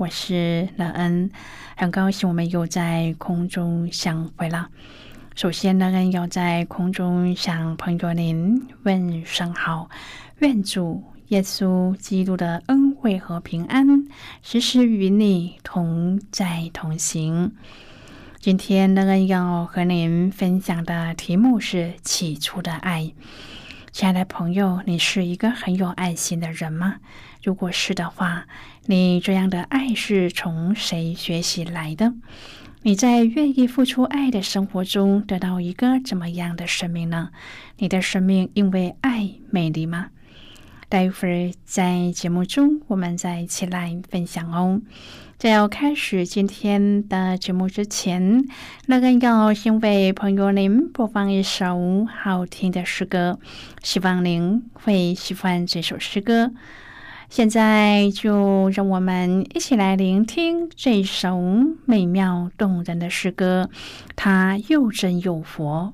我是乐恩，很高兴我们又在空中相会了。首先，乐恩要在空中向朋友您问声好，愿主耶稣基督的恩惠和平安时时与你同在同行。今天，乐恩要和您分享的题目是起初的爱。亲爱的朋友，你是一个很有爱心的人吗？如果是的话，你这样的爱是从谁学习来的？你在愿意付出爱的生活中得到一个怎么样的生命呢？你的生命因为爱美丽吗？待会儿在节目中，我们再一起来分享哦。在要开始今天的节目之前，那个要先为朋友您播放一首好听的诗歌，希望您会喜欢这首诗歌。现在就让我们一起来聆听这首美妙动人的诗歌，它又真又佛。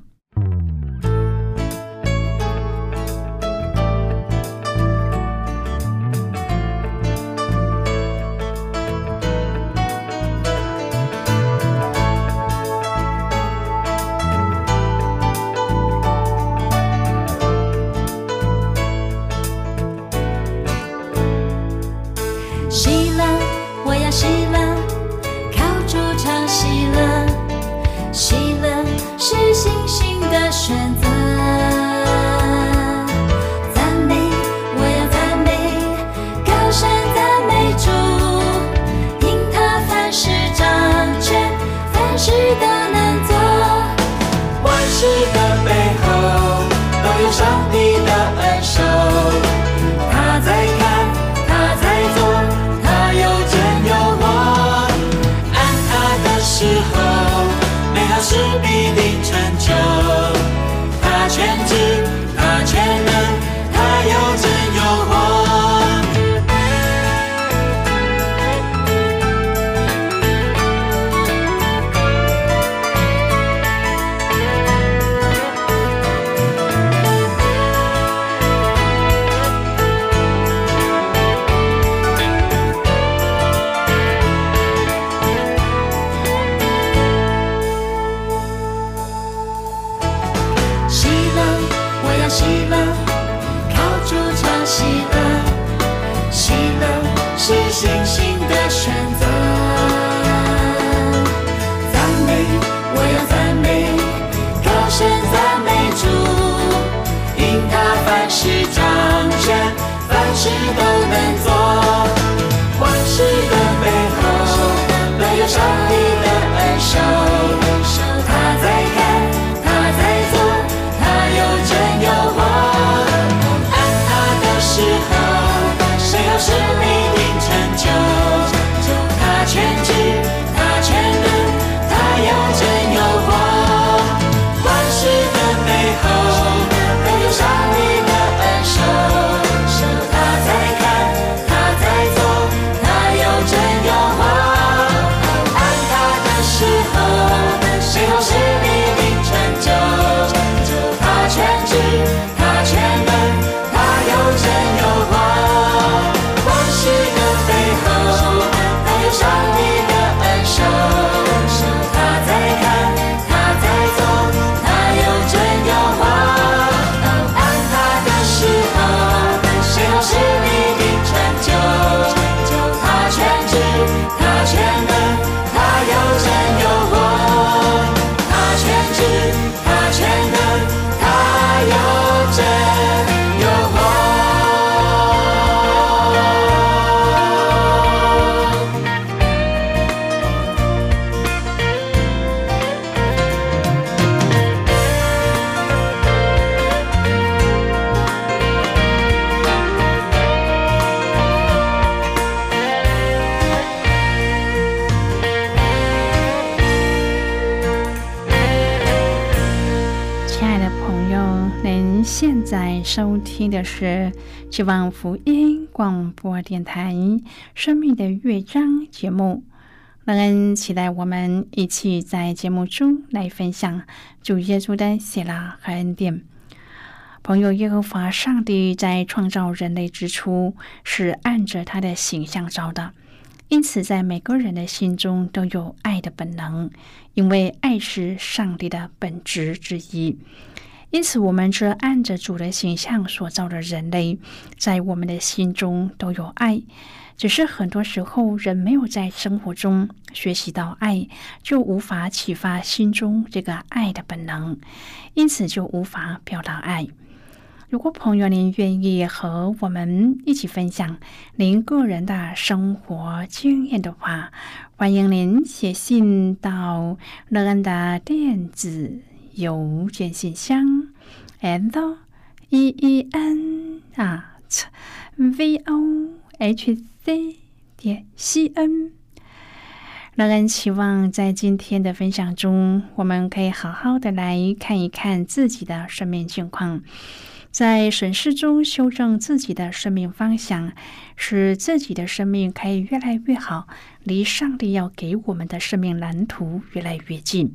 shine. 在收听的是希望福音广播电台《生命的乐章》节目。让人期待我们一起在节目中来分享主耶稣的喜乐和恩典。朋友，耶和华上帝在创造人类之初是按着他的形象造的，因此在每个人的心中都有爱的本能，因为爱是上帝的本质之一。因此，我们这按着主的形象所造的人类，在我们的心中都有爱。只是很多时候，人没有在生活中学习到爱，就无法启发心中这个爱的本能，因此就无法表达爱。如果朋友您愿意和我们一起分享您个人的生活经验的话，欢迎您写信到乐安的电子。邮件信箱：and e e n at v o h c 点 c n。让人期望在今天的分享中，我们可以好好的来看一看自己的生命境况，在审视中修正自己的生命方向，使自己的生命可以越来越好，离上帝要给我们的生命蓝图越来越近。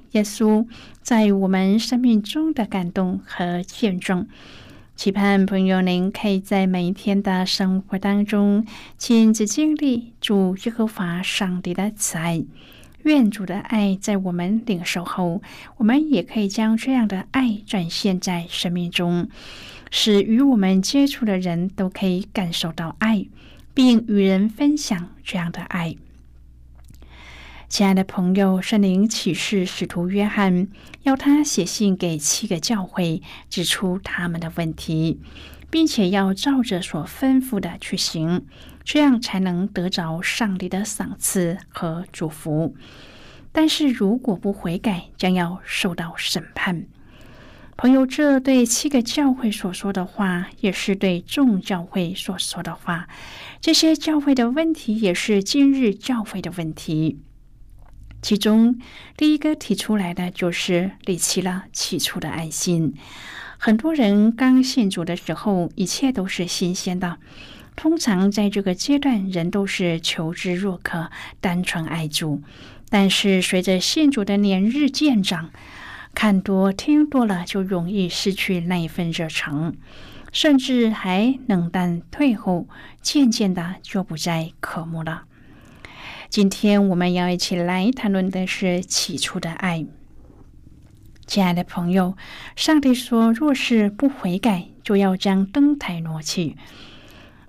耶稣在我们生命中的感动和见证，期盼朋友您可以在每一天的生活当中亲自经历主耶和华上帝的慈爱。愿主的爱在我们领受后，我们也可以将这样的爱展现在生命中，使与我们接触的人都可以感受到爱，并与人分享这样的爱。亲爱的朋友，圣灵启示使徒约翰，要他写信给七个教会，指出他们的问题，并且要照着所吩咐的去行，这样才能得着上帝的赏赐和祝福。但是如果不悔改，将要受到审判。朋友，这对七个教会所说的话，也是对众教会所说的话。这些教会的问题，也是今日教会的问题。其中第一个提出来的就是离弃了起初的爱心。很多人刚信主的时候，一切都是新鲜的。通常在这个阶段，人都是求知若渴、单纯爱主。但是随着信主的年日渐长，看多听多了，就容易失去那一份热诚，甚至还冷淡退后，渐渐的就不再渴慕了。今天我们要一起来谈论的是起初的爱。亲爱的朋友，上帝说：“若是不悔改，就要将灯台挪去。”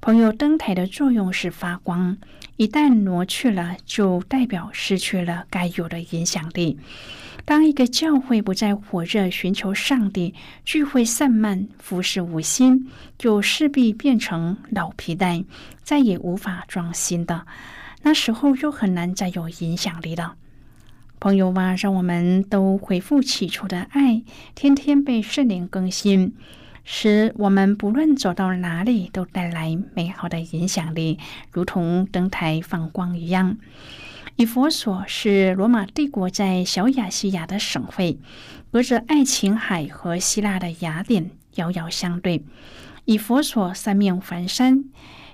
朋友，灯台的作用是发光，一旦挪去了，就代表失去了该有的影响力。当一个教会不再火热寻求上帝，聚会散漫，服侍无心，就势必变成老皮带，再也无法装新的。那时候就很难再有影响力了。朋友啊，让我们都恢复起初的爱，天天被圣灵更新，使我们不论走到哪里都带来美好的影响力，如同灯台放光一样。以佛所是罗马帝国在小亚细亚的省会，隔着爱琴海和希腊的雅典遥遥相对。以佛所三面环山。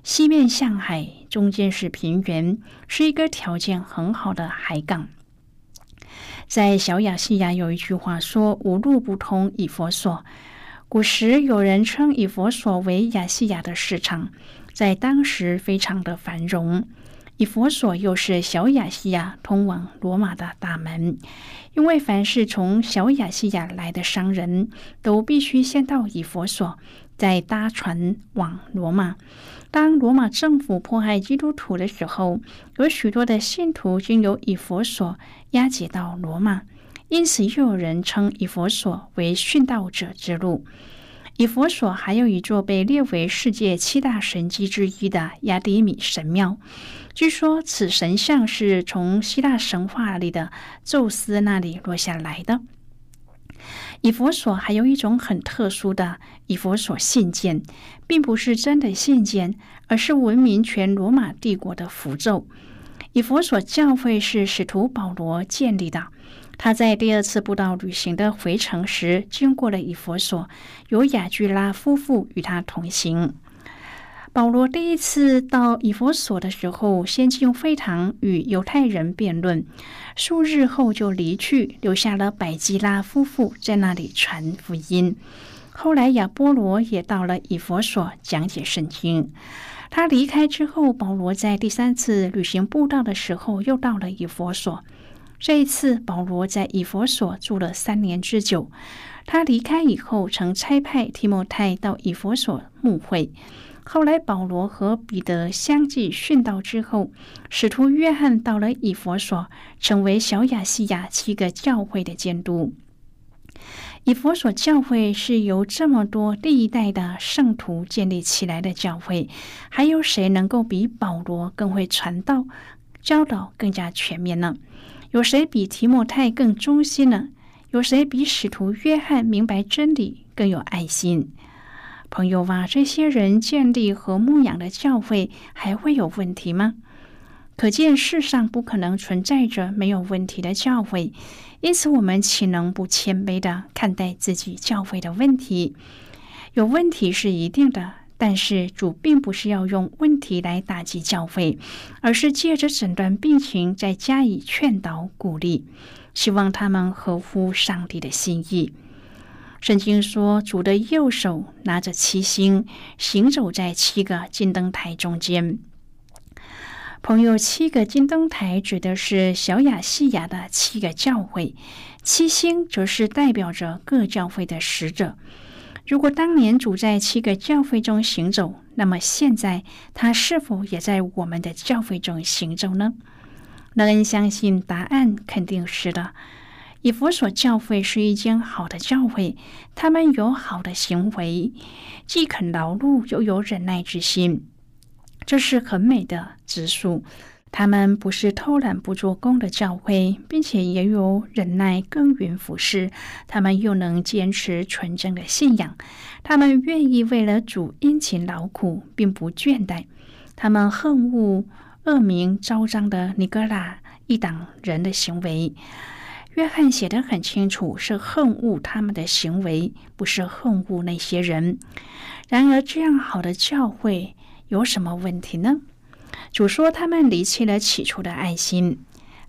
西面向海，中间是平原，是一个条件很好的海港。在小亚细亚有一句话说：“无路不通以佛所。”古时有人称以佛所为亚细亚的市场，在当时非常的繁荣。以佛所又是小亚细亚通往罗马的大门，因为凡是从小亚细亚来的商人都必须先到以佛所，再搭船往罗马。当罗马政府迫害基督徒的时候，有许多的信徒经由以佛所押解到罗马，因此又有人称以佛所为殉道者之路。以佛所还有一座被列为世界七大神迹之一的亚迪米神庙，据说此神像是从希腊神话里的宙斯那里落下来的。以佛所还有一种很特殊的以佛所信件，并不是真的信件，而是闻名全罗马帝国的符咒。以佛所教会是使徒保罗建立的。他在第二次布道旅行的回程时，经过了以佛所，由雅居拉夫妇与他同行。保罗第一次到以佛所的时候，先进会堂与犹太人辩论，数日后就离去，留下了百基拉夫妇在那里传福音。后来亚波罗也到了以佛所讲解圣经。他离开之后，保罗在第三次旅行布道的时候，又到了以佛所。这一次，保罗在以佛所住了三年之久。他离开以后，曾差派提摩太到以佛所牧会。后来，保罗和彼得相继殉道之后，使徒约翰到了以佛所，成为小亚细亚七个教会的监督。以佛所教会是由这么多历代的圣徒建立起来的教会，还有谁能够比保罗更会传道、教导更加全面呢？有谁比提莫泰更忠心呢？有谁比使徒约翰明白真理更有爱心？朋友啊，这些人建立和牧养的教会还会有问题吗？可见世上不可能存在着没有问题的教会，因此我们岂能不谦卑的看待自己教会的问题？有问题是一定的。但是主并不是要用问题来打击教会，而是借着诊断病情，再加以劝导鼓励，希望他们合乎上帝的心意。圣经说，主的右手拿着七星，行走在七个金灯台中间。朋友，七个金灯台指的是小亚细亚的七个教会，七星则是代表着各教会的使者。如果当年主在七个教会中行走，那么现在他是否也在我们的教会中行走呢？乐恩相信答案肯定是的。以佛所教会是一间好的教会，他们有好的行为，既肯劳碌又有忍耐之心，这是很美的指数。他们不是偷懒不做工的教会，并且也有忍耐耕耘服侍。他们又能坚持纯正的信仰。他们愿意为了主殷勤劳苦，并不倦怠。他们恨恶恶名昭彰的尼格拉一党人的行为。约翰写得很清楚，是恨恶他们的行为，不是恨恶那些人。然而，这样好的教会有什么问题呢？主说他们离弃了起初的爱心。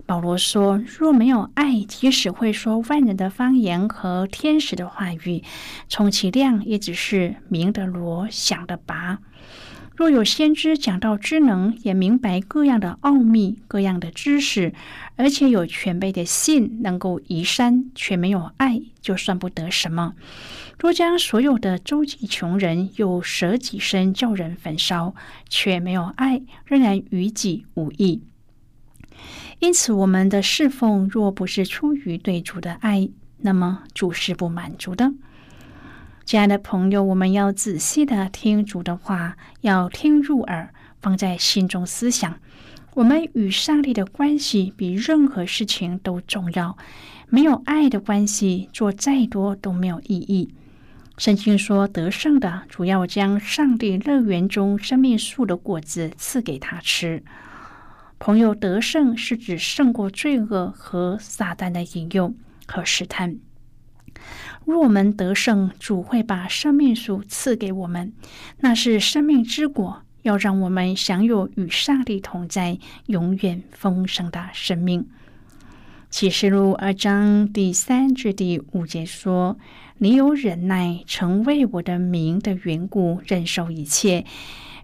保罗说：“若没有爱，即使会说万人的方言和天使的话语，充其量也只是明的罗，想的拔。若有先知讲到知能，也明白各样的奥秘、各样的知识，而且有全备的信，能够移山，却没有爱，就算不得什么。”若将所有的周济穷人，又舍己身叫人焚烧，却没有爱，仍然与己无益。因此，我们的侍奉若不是出于对主的爱，那么主是不满足的。亲爱的朋友，我们要仔细的听主的话，要听入耳，放在心中思想。我们与上帝的关系比任何事情都重要。没有爱的关系，做再多都没有意义。圣经说，得胜的主要将上帝乐园中生命树的果子赐给他吃。朋友，得胜是指胜过罪恶和撒旦的引诱和试探。若我们得胜，主会把生命树赐给我们，那是生命之果，要让我们享有与上帝同在、永远丰盛的生命。启示录二章第三至第五节说。你有忍耐，曾为我的名的缘故忍受一切，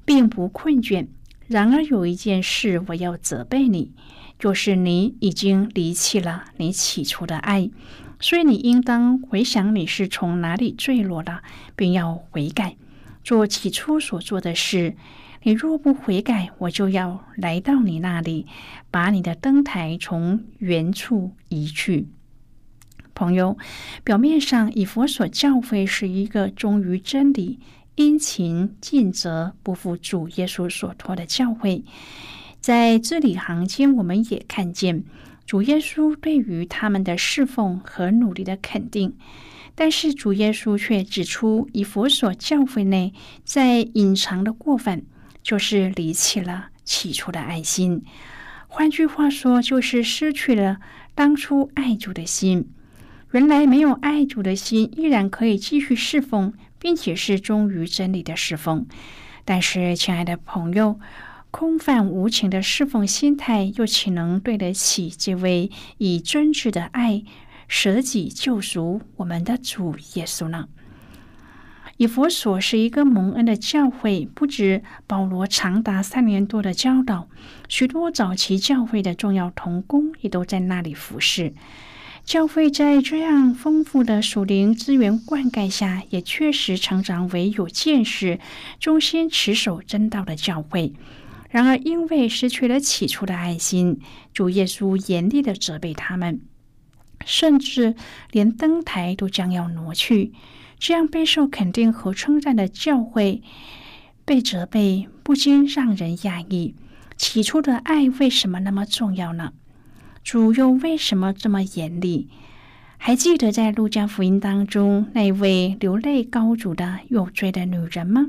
并不困倦。然而有一件事我要责备你，就是你已经离弃了你起初的爱，所以你应当回想你是从哪里坠落了，并要悔改，做起初所做的事。你若不悔改，我就要来到你那里，把你的灯台从原处移去。朋友，表面上以佛所教诲是一个忠于真理、殷勤尽责、不负主耶稣所托的教诲，在字里行间，我们也看见主耶稣对于他们的侍奉和努力的肯定。但是主耶稣却指出，以佛所教诲内在隐藏的过分，就是离弃了起初的爱心。换句话说，就是失去了当初爱主的心。原来没有爱主的心，依然可以继续侍奉，并且是忠于真理的侍奉。但是，亲爱的朋友，空泛无情的侍奉心态，又岂能对得起这位以真挚的爱舍己救赎我们的主耶稣呢？以佛所是一个蒙恩的教会，不止保罗长达三年多的教导，许多早期教会的重要同工也都在那里服侍。教会在这样丰富的属灵资源灌溉下，也确实成长为有见识、忠心持守真道的教会。然而，因为失去了起初的爱心，主耶稣严厉的责备他们，甚至连灯台都将要挪去。这样备受肯定和称赞的教会被责备，不禁让人讶异：起初的爱为什么那么重要呢？主又为什么这么严厉？还记得在路加福音当中那位流泪高主的有罪的女人吗？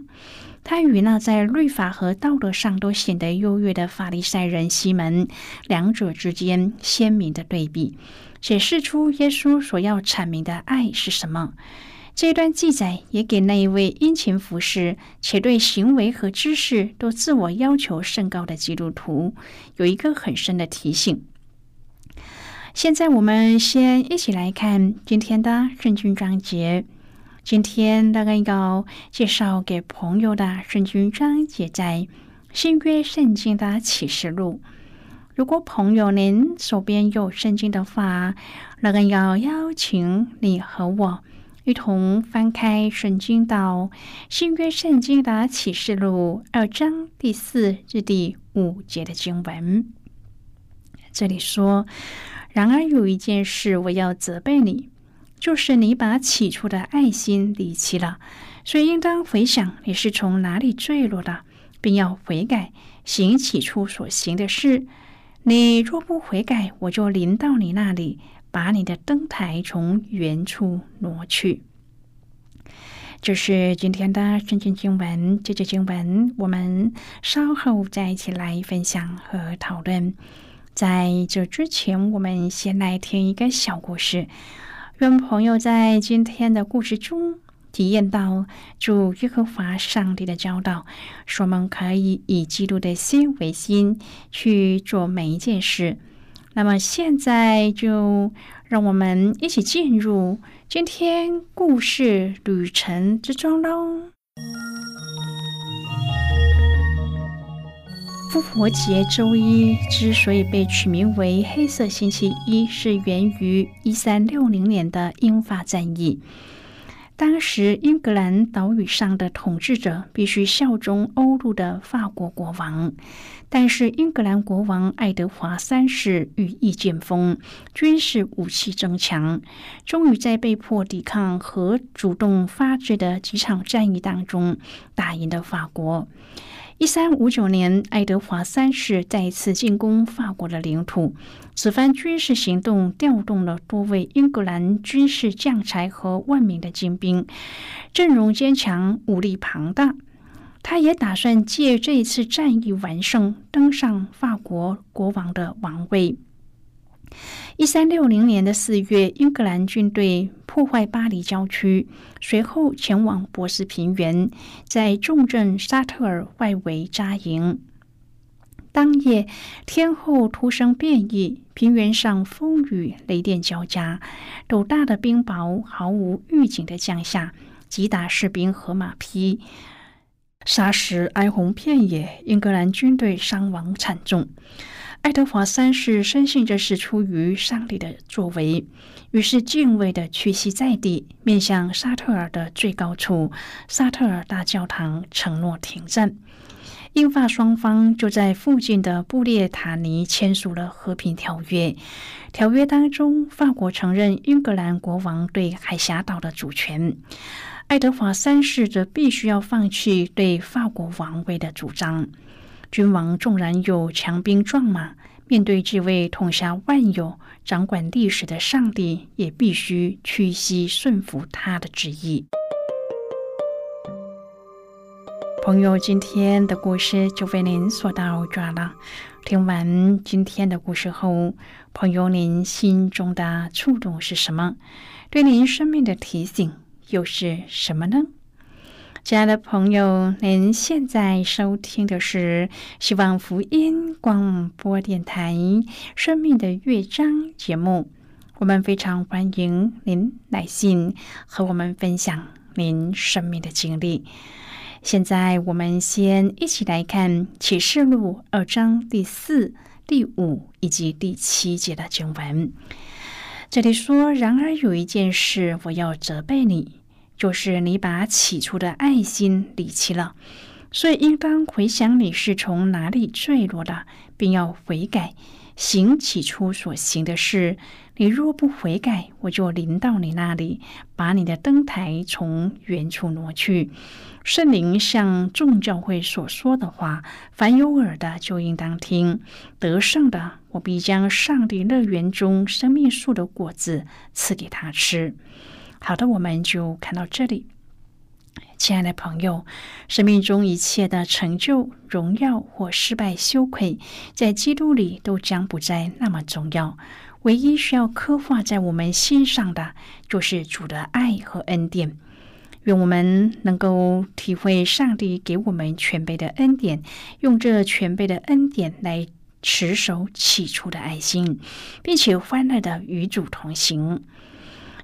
他与那在律法和道德上都显得优越的法利赛人西门，两者之间鲜明的对比，显示出耶稣所要阐明的爱是什么。这段记载也给那一位殷勤服侍且对行为和知识都自我要求甚高的基督徒有一个很深的提醒。现在我们先一起来看今天的圣经章节。今天大概要介绍给朋友的圣经章节在新约圣经的启示录。如果朋友您手边有圣经的话，那个要邀请你和我一同翻开圣经到新约圣经的启示录二章第四至第五节的经文。这里说。然而有一件事我要责备你，就是你把起初的爱心离弃了，所以应当回想你是从哪里坠落的，并要悔改，行起初所行的事。你若不悔改，我就临到你那里，把你的灯台从原处挪去。这是今天的圣经经文，这节经文我们稍后再一起来分享和讨论。在这之前，我们先来听一个小故事，愿朋友在今天的故事中体验到主耶和华上帝的教导，说我们可以以基督的心为心去做每一件事。那么现在就让我们一起进入今天故事旅程之中喽。复活节周一之所以被取名为黑色星期一，是源于一三六零年的英法战役。当时英格兰岛屿上的统治者必须效忠欧陆的法国国王，但是英格兰国王爱德华三世羽翼渐丰，军事武器增强，终于在被迫抵抗和主动发制的几场战役当中打赢了法国。一三五九年，爱德华三世再次进攻法国的领土。此番军事行动调动了多位英格兰军事将才和万名的精兵，阵容坚强，武力庞大。他也打算借这一次战役完胜，登上法国国王的王位。一三六零年的四月，英格兰军队破坏巴黎郊区，随后前往博斯平原，在重镇沙特尔外围扎营。当夜，天后突生变异，平原上风雨雷电交加，斗大的冰雹毫无预警的降下，击打士兵和马匹，沙石哀鸿遍野，英格兰军队伤亡惨重。爱德华三世深信这是出于上帝的作为，于是敬畏的屈膝在地，面向沙特尔的最高处——沙特尔大教堂，承诺停战。英法双方就在附近的布列塔尼签署了和平条约。条约当中，法国承认英格兰国王对海峡岛的主权，爱德华三世则必须要放弃对法国王位的主张。君王纵然有强兵壮马，面对这位统辖万有、掌管历史的上帝，也必须屈膝顺服他的旨意。朋友，今天的故事就为您说到这了。听完今天的故事后，朋友，您心中的触动是什么？对您生命的提醒又是什么呢？亲爱的朋友，您现在收听的是希望福音广播电台《生命的乐章》节目。我们非常欢迎您来信和我们分享您生命的经历。现在，我们先一起来看启示录二章第四、第五以及第七节的经文。这里说：“然而有一件事，我要责备你。”就是你把起初的爱心离弃了，所以应当回想你是从哪里坠落的，并要悔改，行起初所行的事。你若不悔改，我就临到你那里，把你的灯台从原处挪去。圣灵向众教会所说的话，凡有耳的就应当听。得胜的，我必将上帝乐园中生命树的果子赐给他吃。好的，我们就看到这里，亲爱的朋友，生命中一切的成就、荣耀或失败、羞愧，在基督里都将不再那么重要。唯一需要刻画在我们心上的，就是主的爱和恩典。愿我们能够体会上帝给我们全备的恩典，用这全备的恩典来持守起初的爱心，并且欢乐的与主同行。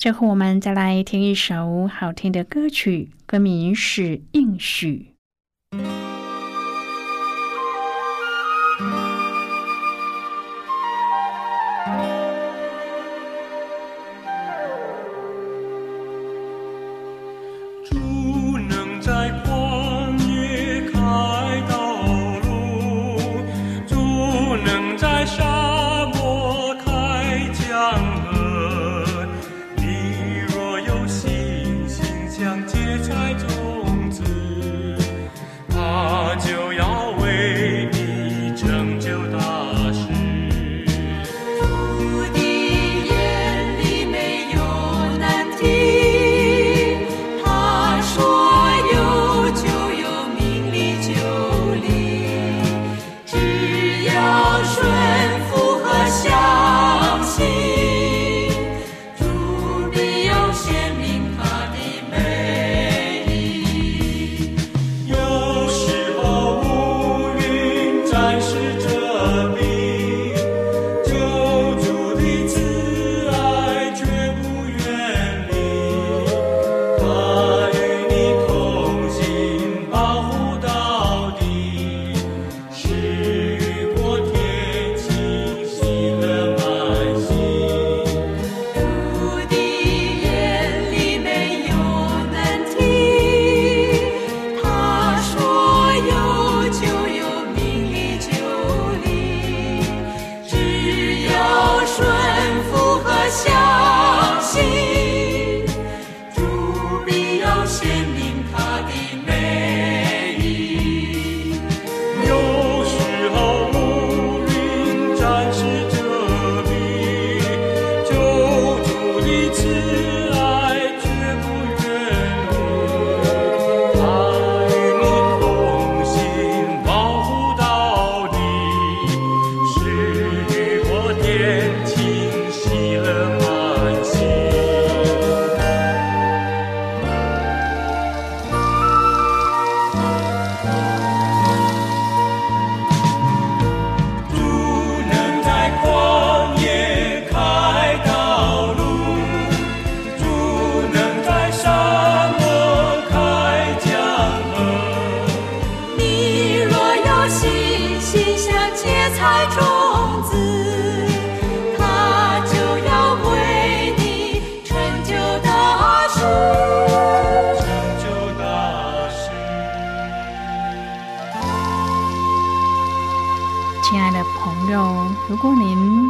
最后，我们再来听一首好听的歌曲，歌名是《应许》。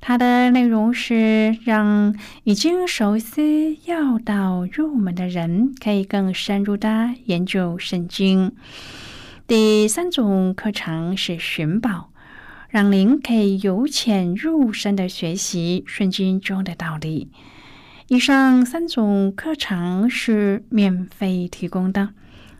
它的内容是让已经熟悉要道入门的人可以更深入的研究圣经。第三种课程是寻宝，让您可以由浅入深的学习圣经中的道理。以上三种课程是免费提供的。